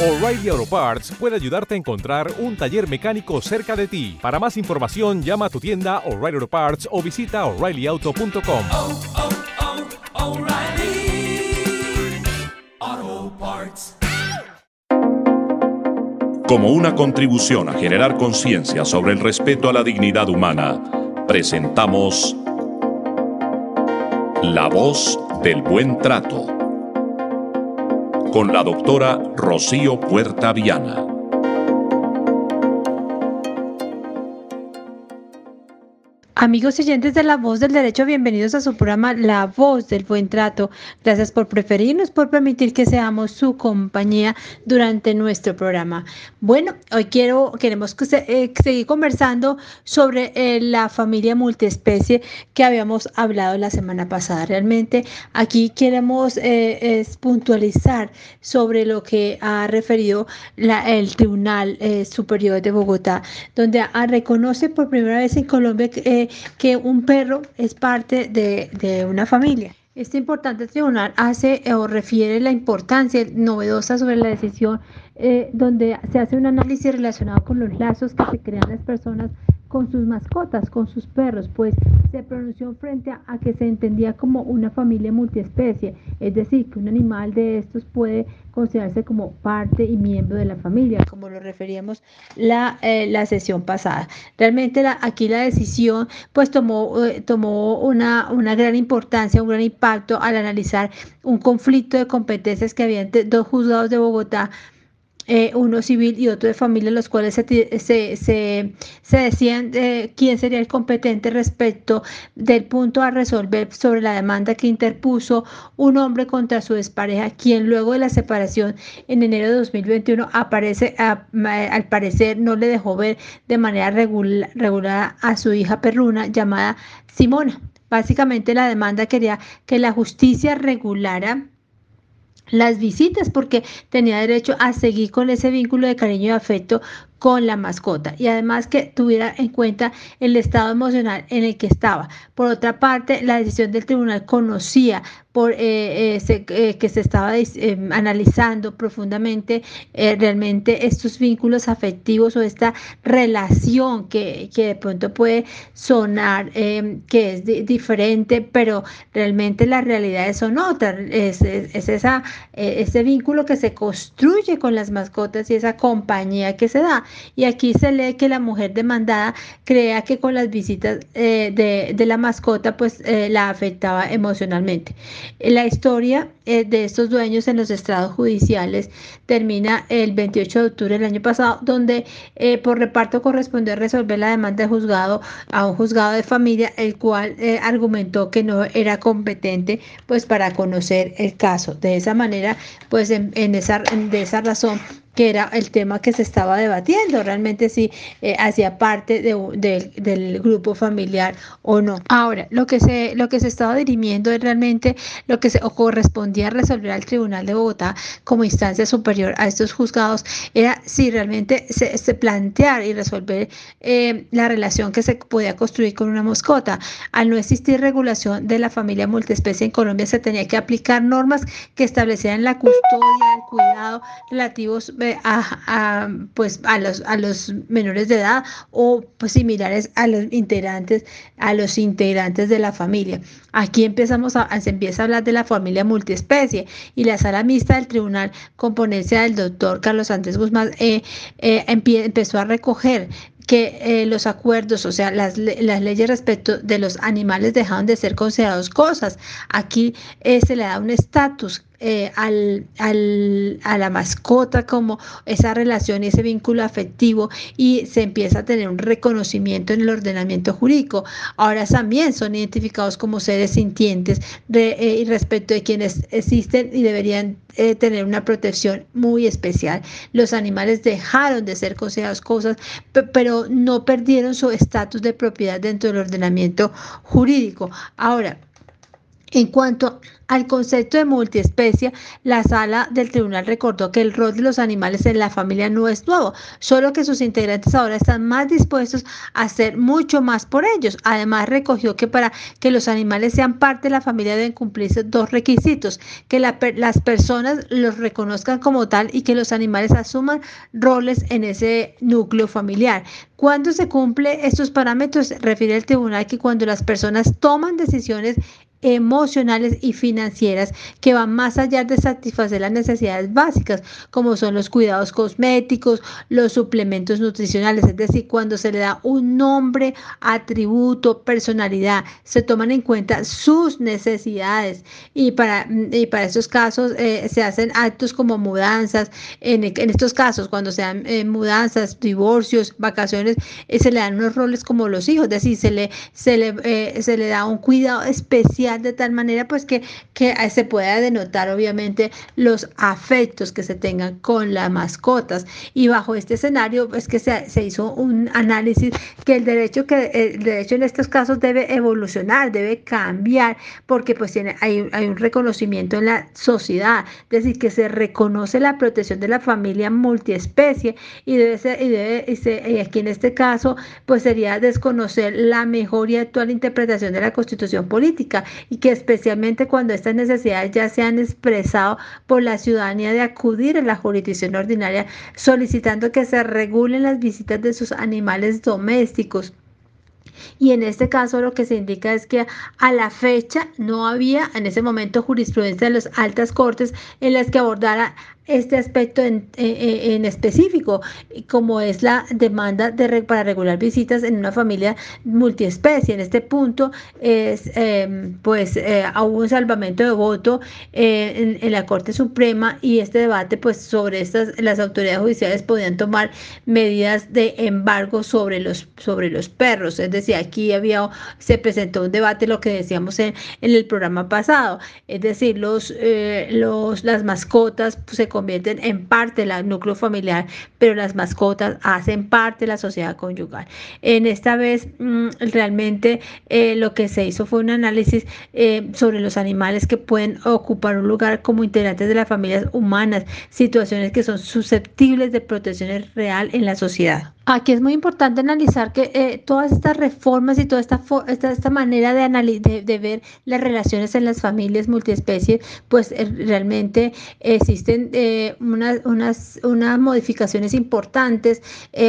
O'Reilly Auto Parts puede ayudarte a encontrar un taller mecánico cerca de ti. Para más información, llama a tu tienda O'Reilly Auto Parts o visita oreillyauto.com. oh, oh, Parts. Como una contribución a generar conciencia sobre el respeto a la dignidad humana, presentamos La voz del buen trato con la doctora Rocío Puerta Viana. Amigos oyentes de La Voz del Derecho, bienvenidos a su programa La Voz del Buen Trato. Gracias por preferirnos, por permitir que seamos su compañía durante nuestro programa. Bueno, hoy quiero, queremos que se- eh, seguir conversando sobre eh, la familia multiespecie que habíamos hablado la semana pasada. Realmente aquí queremos eh, puntualizar sobre lo que ha referido la- el Tribunal eh, Superior de Bogotá, donde ah, reconoce por primera vez en Colombia que, que un perro es parte de, de una familia. Este importante tribunal hace o refiere la importancia novedosa sobre la decisión eh, donde se hace un análisis relacionado con los lazos que se crean las personas con sus mascotas, con sus perros, pues se pronunció frente a, que se entendía como una familia multiespecie, es decir, que un animal de estos puede considerarse como parte y miembro de la familia, como lo referíamos la, eh, la sesión pasada. Realmente la- aquí la decisión pues tomó, eh, tomó una, una gran importancia, un gran impacto al analizar un conflicto de competencias que había entre dos juzgados de Bogotá eh, uno civil y otro de familia, los cuales se, se, se, se decían eh, quién sería el competente respecto del punto a resolver sobre la demanda que interpuso un hombre contra su expareja, quien luego de la separación en enero de 2021 aparece, ma- al parecer no le dejó ver de manera regula- regular a su hija perruna llamada Simona. Básicamente la demanda quería que la justicia regulara las visitas porque tenía derecho a seguir con ese vínculo de cariño y afecto con la mascota y además que tuviera en cuenta el estado emocional en el que estaba. Por otra parte, la decisión del tribunal conocía por eh, eh, eh, que se estaba analizando profundamente realmente estos vínculos afectivos o esta relación que, que de pronto puede sonar que es di- diferente, pero realmente las realidades son otras. Es, es- es esa, ese vínculo que se construye con las mascotas y esa compañía que se da. Y aquí se lee que la mujer demandada crea que con las visitas eh, de, de la mascota pues la afectaba emocionalmente. La historia eh, de estos dueños en los estrados judiciales termina el 28 de octubre del año pasado, donde eh, por reparto correspondió resolver la demanda de juzgado a un juzgado de familia, el cual eh, argumentó que no era competente pues para conocer el caso. De esa manera, pues en, esa, en- de esa razón que era el tema que se estaba debatiendo, realmente si eh, hacía parte de del- del grupo familiar o no. Ahora, lo que se, lo que se estaba dirimiendo es realmente lo que se o correspondía resolver al Tribunal de Bogotá como instancia superior a estos juzgados, era si realmente se, se plantear y resolver eh, la relación que se podía construir con una mascota. Al no existir regulación de la familia multiespecie en Colombia, se tenía que aplicar normas que establecieran la custodia, el cuidado relativos eh, a, pues, a, los, a los menores de edad o pues, similares a los integrantes, a los integrantes de la familia. Aquí empezamos a, se empieza a hablar de la familia multiespecie y la sala mixta del tribunal con ponencia del doctor Carlos Andrés Guzmán eh, eh, empezó a recoger que eh, los acuerdos, o sea, las, las leyes respecto de los animales dejaron de ser considerados cosas. Aquí eh, se le da un estatus eh, al, al- a la mascota como esa relación y ese vínculo afectivo y se empieza a tener un reconocimiento en el ordenamiento jurídico. Ahora también son identificados como seres sintientes de, eh, respecto de quienes existen y deberían eh, tener una protección muy especial. Los animales dejaron de ser considerados cosas, pe- pero no perdieron su estatus de propiedad dentro del ordenamiento jurídico. Ahora, En cuanto al concepto de multiespecie, la sala del tribunal recordó que el rol de los animales en la familia no es nuevo, solo que sus integrantes ahora están más dispuestos a hacer mucho más por ellos. Además, recogió que para que los animales sean parte de la familia deben cumplirse dos requisitos, que la, las personas los reconozcan como tal y que los animales asuman roles en ese núcleo familiar. Cuando se cumple estos parámetros, refiere el tribunal que cuando las personas toman decisiones emocionales y financieras que van más allá de satisfacer las necesidades básicas, como son los cuidados cosméticos, los suplementos nutricionales, es decir, cuando se le da un nombre, atributo, personalidad, se toman en cuenta sus necesidades. Y para, y para estos casos eh, se hacen actos como mudanzas, en, estos casos cuando se dan eh, mudanzas, divorcios, vacaciones, eh, se le dan unos roles como los hijos, es decir, se le, se le, se le da un cuidado especial de tal manera pues que, que se pueda denotar obviamente los afectos que se tengan con las mascotas. Y bajo este escenario es que se, se hizo un análisis que el derecho, que el derecho en estos casos debe evolucionar, debe cambiar, porque pues tiene, hay, hay un reconocimiento en la sociedad, es decir, que se reconoce la protección de la familia multiespecie y debe ser, y, debe, y, aquí en este caso pues sería desconocer la mejor y actual interpretación de la constitución política y que especialmente cuando estas necesidades ya se han expresado por la ciudadanía de acudir a la jurisdicción ordinaria solicitando que se regulen las visitas de sus animales domésticos. Y en este caso lo que se indica es que a la fecha no había en ese momento jurisprudencia de las altas cortes en las que abordara este aspecto en, en, específico, como es la demanda de, para regular visitas en una familia multiespecie. En este punto, es, em, pues eh, hubo un salvamento de voto eh, en, la Corte Suprema y este debate, pues sobre estas, las autoridades judiciales podían tomar medidas de embargo sobre los, sobre los perros. Es decir, aquí había, se presentó un debate, lo que decíamos en, en el programa pasado, es decir, los, eh, los, las mascotas pues, se convierten en parte del núcleo familiar, pero las mascotas hacen parte de la sociedad conyugal. En esta vez mm, realmente eh, lo que se hizo fue un análisis eh, sobre los animales que pueden ocupar un lugar como integrantes de las familias humanas, situaciones que son susceptibles de protección real en la sociedad. Aquí es muy importante analizar que eh, todas estas reformas y toda esta, esta, manera de, de, de, ver las relaciones en las familias multiespecies, pues eh, realmente existen eh, unas, unas, unas modificaciones importantes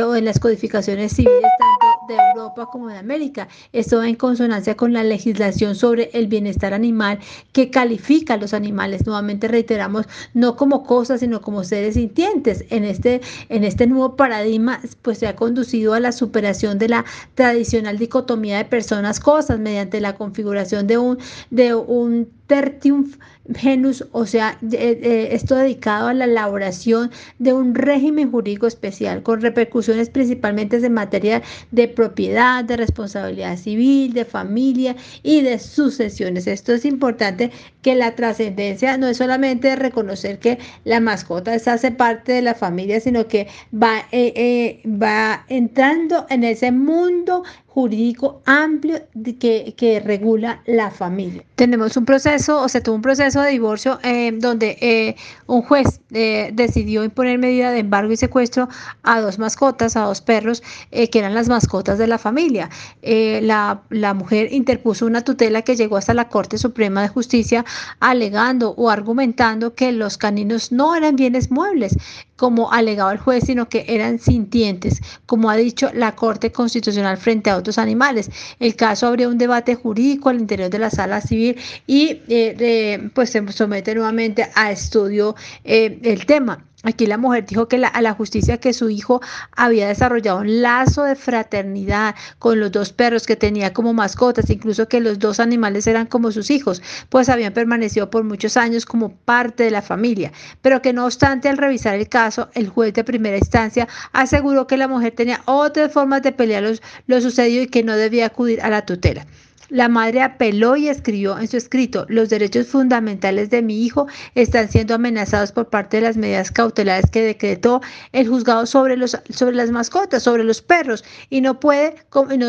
o en las codificaciones civiles tanto de Europa como de América. Esto va en consonancia con la legislación sobre el bienestar animal que califica a los animales. Nuevamente reiteramos, no como cosas, sino como seres sintientes. En este, en este nuevo paradigma, pues se ha conducido a la superación de la tradicional dicotomía de personas-cosas mediante la configuración de un, de un tertium genus, o sea, esto dedicado a la elaboración de un régimen jurídico especial con repercusiones principalmente en materia de propiedad, de responsabilidad civil, de familia y de sucesiones. Esto es importante que la trascendencia no es solamente reconocer que la mascota hace parte de la familia, sino que va, eh, eh, va entrando en ese mundo jurídico amplio que, que, regula la familia. Tenemos un proceso, o se tuvo un proceso de divorcio eh, donde eh, un juez eh, decidió imponer medida de embargo y secuestro a dos mascotas, a dos perros, que eran las mascotas de la familia. La, la, mujer interpuso una tutela que llegó hasta la Corte Suprema de Justicia alegando o argumentando que los caninos no eran bienes muebles, como alegaba el juez, sino que eran sintientes, como ha dicho la Corte Constitucional frente a otros animales. El caso abrió un debate jurídico al interior de la sala civil y eh, pues se somete nuevamente a estudio eh, el tema. Aquí la mujer dijo que a la justicia que su hijo había desarrollado un lazo de fraternidad con los dos perros que tenía como mascotas, incluso que los dos animales eran como sus hijos, pues habían permanecido por muchos años como parte de la familia, pero que no obstante al revisar el caso, el juez de primera instancia aseguró que la mujer tenía otras formas de pelear lo sucedido y que no debía acudir a la tutela. La madre apeló y escribió en su escrito, los derechos fundamentales de mi hijo están siendo amenazados por parte de las medidas cautelares que decretó el juzgado sobre, los, sobre las mascotas, sobre los perros, y no, puede,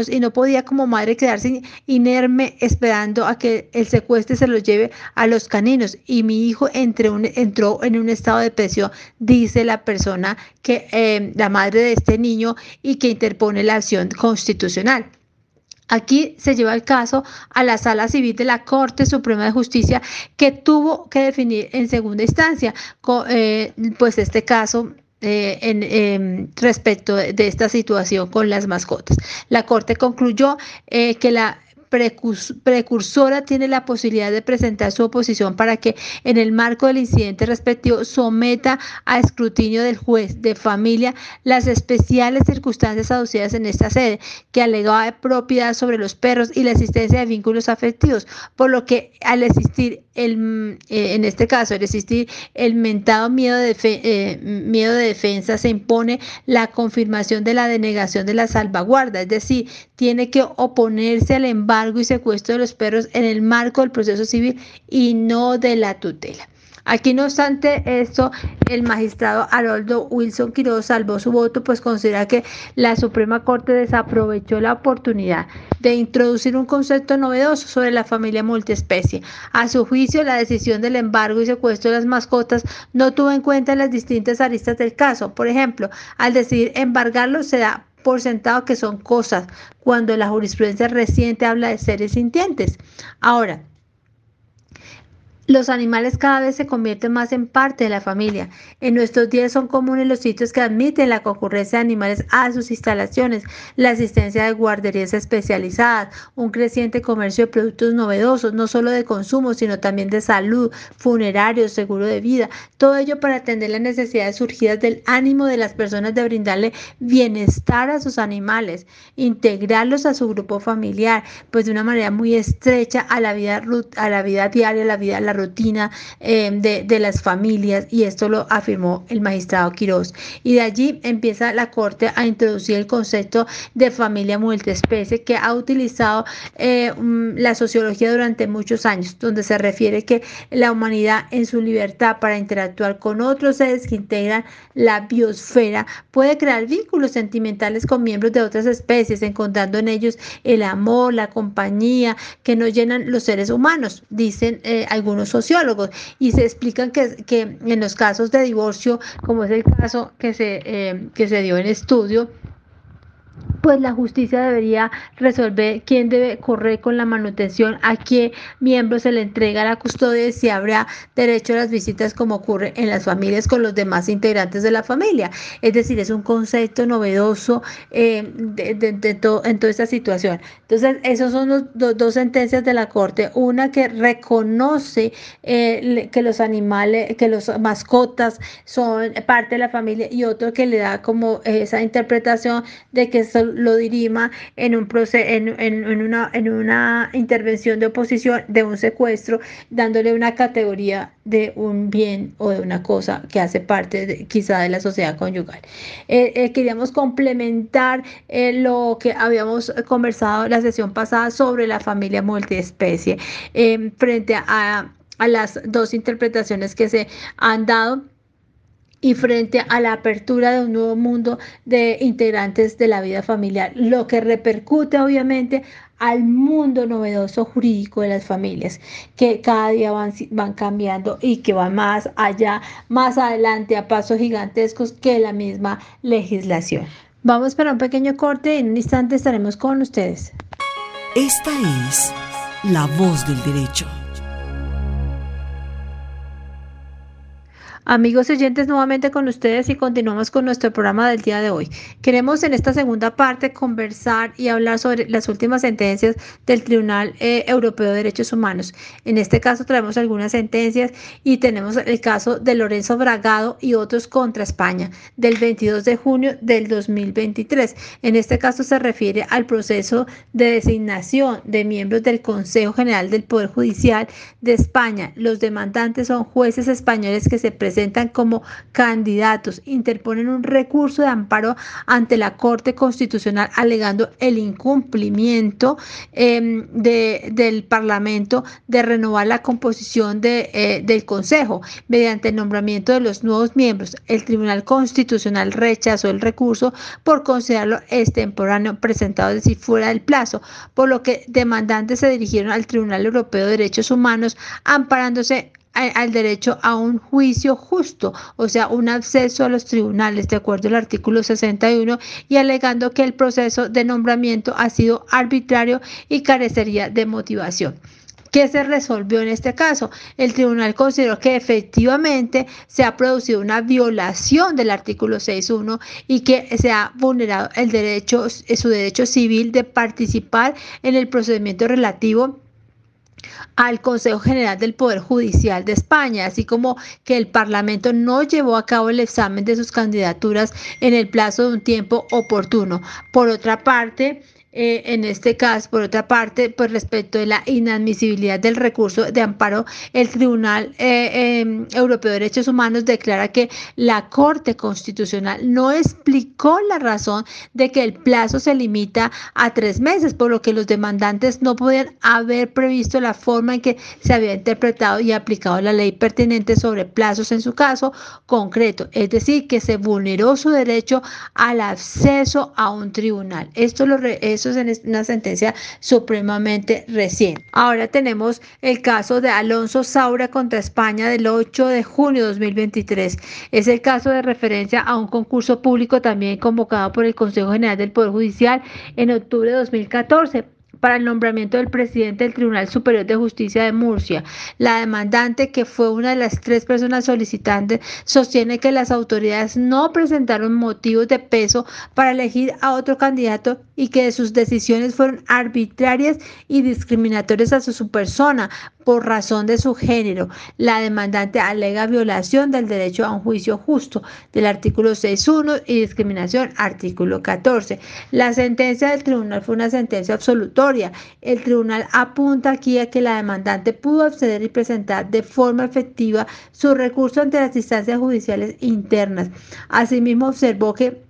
y no podía como madre quedarse inerme esperando a que el secuestre se los lleve a los caninos. Y mi hijo entró, entró en un estado de depresión, dice la persona que, eh, la madre de este niño, y que interpone la acción constitucional. Aquí se lleva el caso a la Sala Civil de la Corte Suprema de Justicia que tuvo que definir en segunda instancia, eh, pues este caso eh, em, respecto de, esta situación con las mascotas. La Corte concluyó eh, que la precursora tiene la posibilidad de presentar su oposición para que en el marco del incidente respectivo someta a escrutinio del juez de familia las especiales circunstancias aducidas en esta sede, que alegaba propiedad sobre los perros y la existencia de vínculos afectivos, por lo que al existir el, eh, en este caso, al existir el mentado miedo de, eh, miedo de defensa, se impone la confirmación de la denegación de la salvaguarda, es decir, tiene que oponerse al embargo y secuestro de los perros en el marco del proceso civil y no de la tutela. Aquí, no obstante esto, el magistrado Haroldo Wilson Quiroz salvó su voto, pues considera que la Suprema Corte desaprovechó la oportunidad de introducir un concepto novedoso sobre la familia multiespecie. A su juicio, la decisión del embargo y secuestro de las mascotas no tuvo en cuenta las distintas aristas del caso. Por ejemplo, al decidir embargarlo se da por sentado que son cosas, cuando la jurisprudencia reciente habla de seres sintientes. Ahora, los animales cada vez se convierten más en parte de la familia. En nuestros días son comunes los sitios que admiten la concurrencia de animales a sus instalaciones, la asistencia de guarderías especializadas, un creciente comercio de productos novedosos, no solo de consumo, sino también de salud, funerarios, seguro de vida. Todo ello para atender las necesidades surgidas del ánimo de las personas de brindarle bienestar a sus animales, integrarlos a su grupo familiar, pues de una manera muy estrecha a la vida, a la vida diaria, a la vida, a la rutina em, de, las familias y esto lo afirmó el magistrado Quiroz. Y de allí empieza la Corte a introducir el concepto de familia multiespecie que ha utilizado eh, mm, la sociología durante muchos años, donde se refiere que la humanidad en su libertad para interactuar con otros seres que integran la biosfera puede crear vínculos sentimentales con miembros de otras especies, encontrando en ellos el amor, la compañía que nos llenan los seres humanos, dicen eh, algunos sociólogos y se explican que, que en los casos de divorcio, como es el caso que se, eh, que se dio en estudio, pues la justicia debería resolver quién debe correr con la manutención, a qué miembro se le entrega la custodia y si habrá derecho a las visitas como ocurre en las familias con los demás integrantes de la familia. Es decir, es un concepto novedoso eh, de, en toda esta situación. Entonces, esas son los, dos sentencias de la Corte. Una que reconoce eh, que los animales, que los mascotas son parte de la familia y otro que le da como esa interpretación de que lo dirima en, un en, en, una, en una intervención de oposición de un secuestro, dándole una categoría de un bien o de una cosa que hace parte quizá de la sociedad conyugal. Eh, eh, queríamos complementar eh, lo que habíamos conversado la sesión pasada sobre la familia multiespecie frente a, a las dos interpretaciones que se han dado y frente a la apertura de un nuevo mundo de integrantes de la vida familiar, lo que repercute obviamente al mundo novedoso jurídico de las familias, que cada día van, van cambiando y que va más allá, más adelante a pasos gigantescos que la misma legislación. Vamos para un pequeño corte y en un instante estaremos con ustedes. Esta es la voz del derecho. Amigos oyentes, nuevamente con ustedes y continuamos con nuestro programa del día de hoy. Queremos en esta segunda parte conversar y hablar sobre las últimas sentencias del Tribunal eh, Europeo de Derechos Humanos. En este caso traemos algunas sentencias y tenemos el caso de Lorenzo Bragado y otros contra España del 22 de junio del 2023. En este caso se refiere al proceso de designación de miembros del Consejo General del Poder Judicial de España. Los demandantes son jueces españoles que se presentan presentan como candidatos interponen un recurso de amparo ante la Corte Constitucional alegando el incumplimiento eh, de, del Parlamento de renovar la composición de, eh, del Consejo mediante el nombramiento de los nuevos miembros. El Tribunal Constitucional rechazó el recurso por considerarlo extemporáneo presentado, es decir, fuera del plazo, por lo que demandantes se dirigieron al Tribunal Europeo de Derechos Humanos amparándose al derecho a un juicio justo, o sea, un acceso a los tribunales, de acuerdo al artículo 61, y alegando que el proceso de nombramiento ha sido arbitrario y carecería de motivación. ¿Qué se resolvió en este caso? El tribunal consideró que efectivamente se ha producido una violación del artículo 6.1 y que se ha vulnerado el derecho, su derecho civil de participar en el procedimiento relativo al Consejo General del Poder Judicial de España, así como que el Parlamento no llevó a cabo el examen de sus candidaturas en el plazo de un tiempo oportuno. Por otra parte, eh, en este caso, por otra parte, pues respecto de la inadmisibilidad del recurso de amparo, el Tribunal eh, em, Europeo de Derechos Humanos declara que la Corte Constitucional no explicó la razón de que el plazo se limita a tres meses, por lo que los demandantes no podían haber previsto la forma en que se había interpretado y aplicado la ley pertinente sobre plazos en su caso concreto, es decir, que se vulneró su derecho al acceso a un tribunal. Esto lo es eso es una sentencia supremamente reciente. Ahora tenemos el caso de Alonso Saura contra España del 8 de junio de 2023. Es el caso de referencia a un concurso público también convocado por el Consejo General del Poder Judicial en octubre de 2014 para el nombramiento del presidente del Tribunal Superior de Justicia de Murcia. La demandante, que fue una de las tres personas solicitantes, sostiene que las autoridades no presentaron motivos de peso para elegir a otro candidato y que sus decisiones fueron arbitrarias y discriminatorias a su persona por razón de su género. La demandante alega violación del derecho a un juicio justo del artículo 6.1 y discriminación artículo 14. La sentencia del tribunal fue una sentencia absolutoria. El tribunal apunta aquí a que la demandante pudo acceder y presentar de forma efectiva su recurso ante las instancias judiciales internas. Asimismo observó que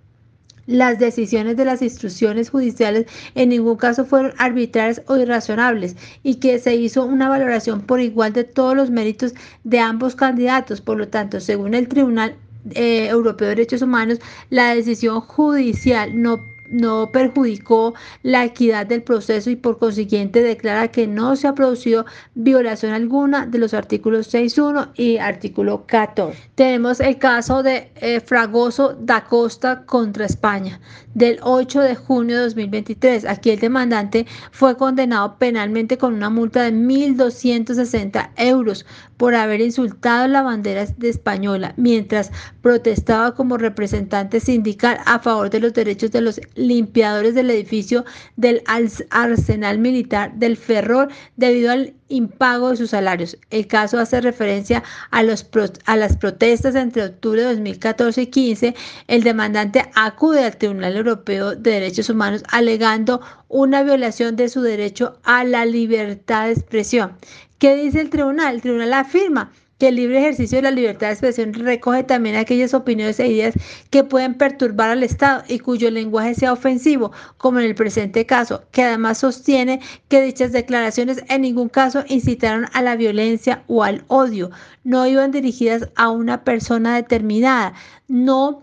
las decisiones de las instrucciones judiciales en ningún caso fueron arbitrarias o irrazonables y que se hizo una valoración por igual de todos los méritos de ambos candidatos. Por lo tanto, según el Tribunal eh, Europeo de Derechos Humanos, la decisión judicial no no perjudicó la equidad del proceso y por consiguiente declara que no se ha producido violación alguna de los artículos 6.1 y artículo 14. Tenemos el caso de eh, Fragoso da Costa contra España del 8 de junio de 2023. Aquí el demandante fue condenado penalmente con una multa de 1.260 euros por haber insultado la bandera de española mientras protestaba como representante sindical a favor de los derechos de los limpiadores del edificio del arsenal militar del Ferrol debido al impago de sus salarios. El caso hace referencia a, los a las protestas entre octubre de 2014 y 15. El demandante acude al Tribunal Europeo de Derechos Humanos alegando una violación de su derecho a la libertad de expresión. ¿Qué dice el tribunal? El tribunal afirma que el libre ejercicio de la libertad de expresión recoge también aquellas opiniones e ideas que pueden perturbar al Estado y cuyo lenguaje sea ofensivo, como en el presente caso, que además sostiene que dichas declaraciones en ningún caso incitaron a la violencia o al odio, no iban dirigidas a una persona determinada, no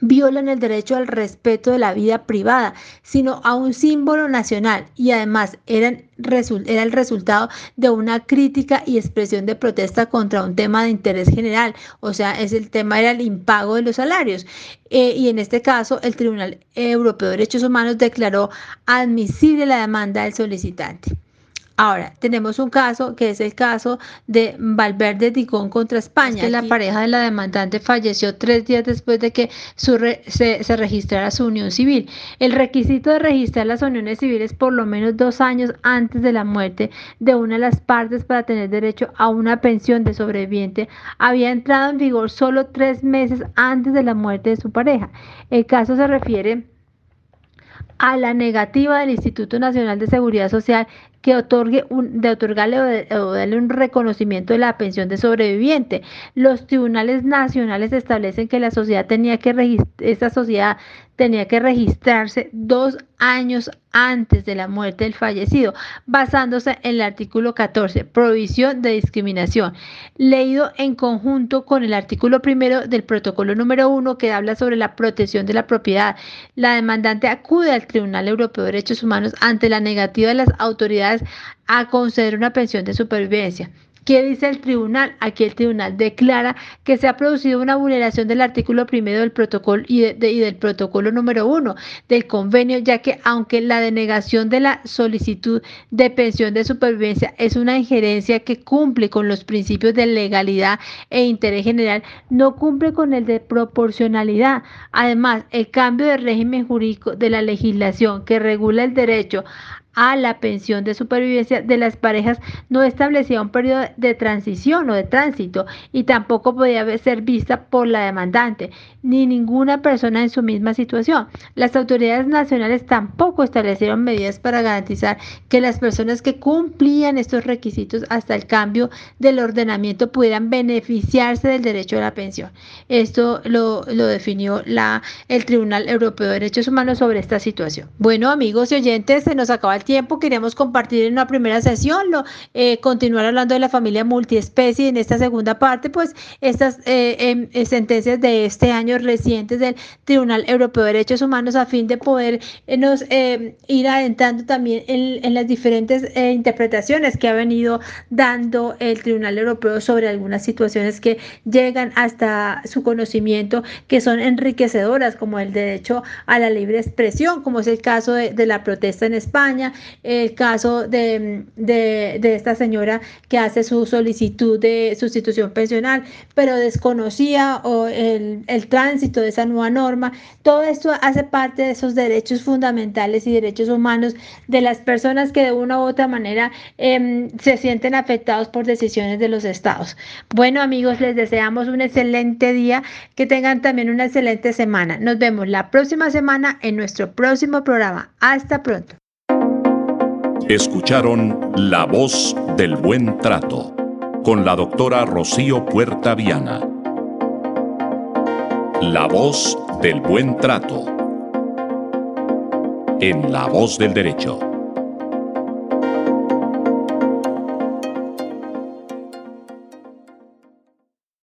violan el derecho al respeto de la vida privada, sino a un símbolo nacional y además era el resultado de una crítica y expresión de protesta contra un tema de interés general, o sea, es el tema era el impago de los salarios. Eh, y en este caso, el Tribunal Europeo de Derechos Humanos declaró admisible la demanda del solicitante. Ahora, tenemos un caso que es el caso de Valverde Digón contra España. la pareja de la demandante falleció tres días después de que se, se, registrara su unión civil. El requisito de registrar las uniones civiles por lo menos dos años antes de la muerte de una de las partes para tener derecho a una pensión de sobreviviente había entrado en vigor solo tres meses antes de la muerte de su pareja. El caso se refiere a la negativa del Instituto Nacional de Seguridad Social que otorgue de otorgarle o, darle un reconocimiento de la pensión de sobreviviente. Los tribunales nacionales establecen que la sociedad tenía que esta sociedad tenía que registrarse dos años antes de la muerte del fallecido, basándose en el artículo 14, prohibición de discriminación, leído en conjunto con el artículo primero del protocolo número uno que habla sobre la protección de la propiedad. La demandante acude al Tribunal Europeo de Derechos Humanos ante la negativa de las autoridades a conceder una pensión de supervivencia. ¿Qué dice el tribunal? Aquí el tribunal declara que se ha producido una vulneración del artículo primero del protocolo y, del protocolo número uno del convenio, ya que aunque la denegación de la solicitud de pensión de supervivencia es una injerencia que cumple con los principios de legalidad e interés general, no cumple con el de proporcionalidad. Además, el cambio de régimen jurídico de la legislación que regula el derecho a la pensión de supervivencia de las parejas no establecía un periodo de transición o de tránsito y tampoco podía ser vista por la demandante ni ninguna persona en su misma situación. Las autoridades nacionales tampoco establecieron medidas para garantizar que las personas que cumplían estos requisitos hasta el cambio del ordenamiento pudieran beneficiarse del derecho a la pensión. Esto lo, definió la, el Tribunal Europeo de Derechos Humanos sobre esta situación. Bueno, amigos y oyentes, se nos acaba el tiempo, queríamos compartir en una primera sesión, lo, eh, continuar hablando de la familia multiespecie. En esta segunda parte, pues estas eh, em, eh, sentencias de este año recientes del Tribunal Europeo de Derechos Humanos a fin de poder nos ir adentrando también en, las diferentes interpretaciones que ha venido dando el Tribunal Europeo sobre algunas situaciones que llegan hasta su conocimiento que son enriquecedoras como el derecho a la libre expresión, como es el caso de la protesta en España, el caso de, esta señora que hace su solicitud de sustitución pensional, pero desconocía o el, tránsito de esa nueva norma. Todo esto hace parte de esos derechos fundamentales y derechos humanos de las personas que de una u otra manera em, se sienten afectados por decisiones de los estados. Bueno amigos, les deseamos un excelente día, que tengan también una excelente semana. Nos vemos la próxima semana en nuestro próximo programa. Hasta pronto. Escucharon La Voz del Buen Trato con la doctora Rocío Puerta Viana. La Voz del Buen Trato en La Voz del Derecho.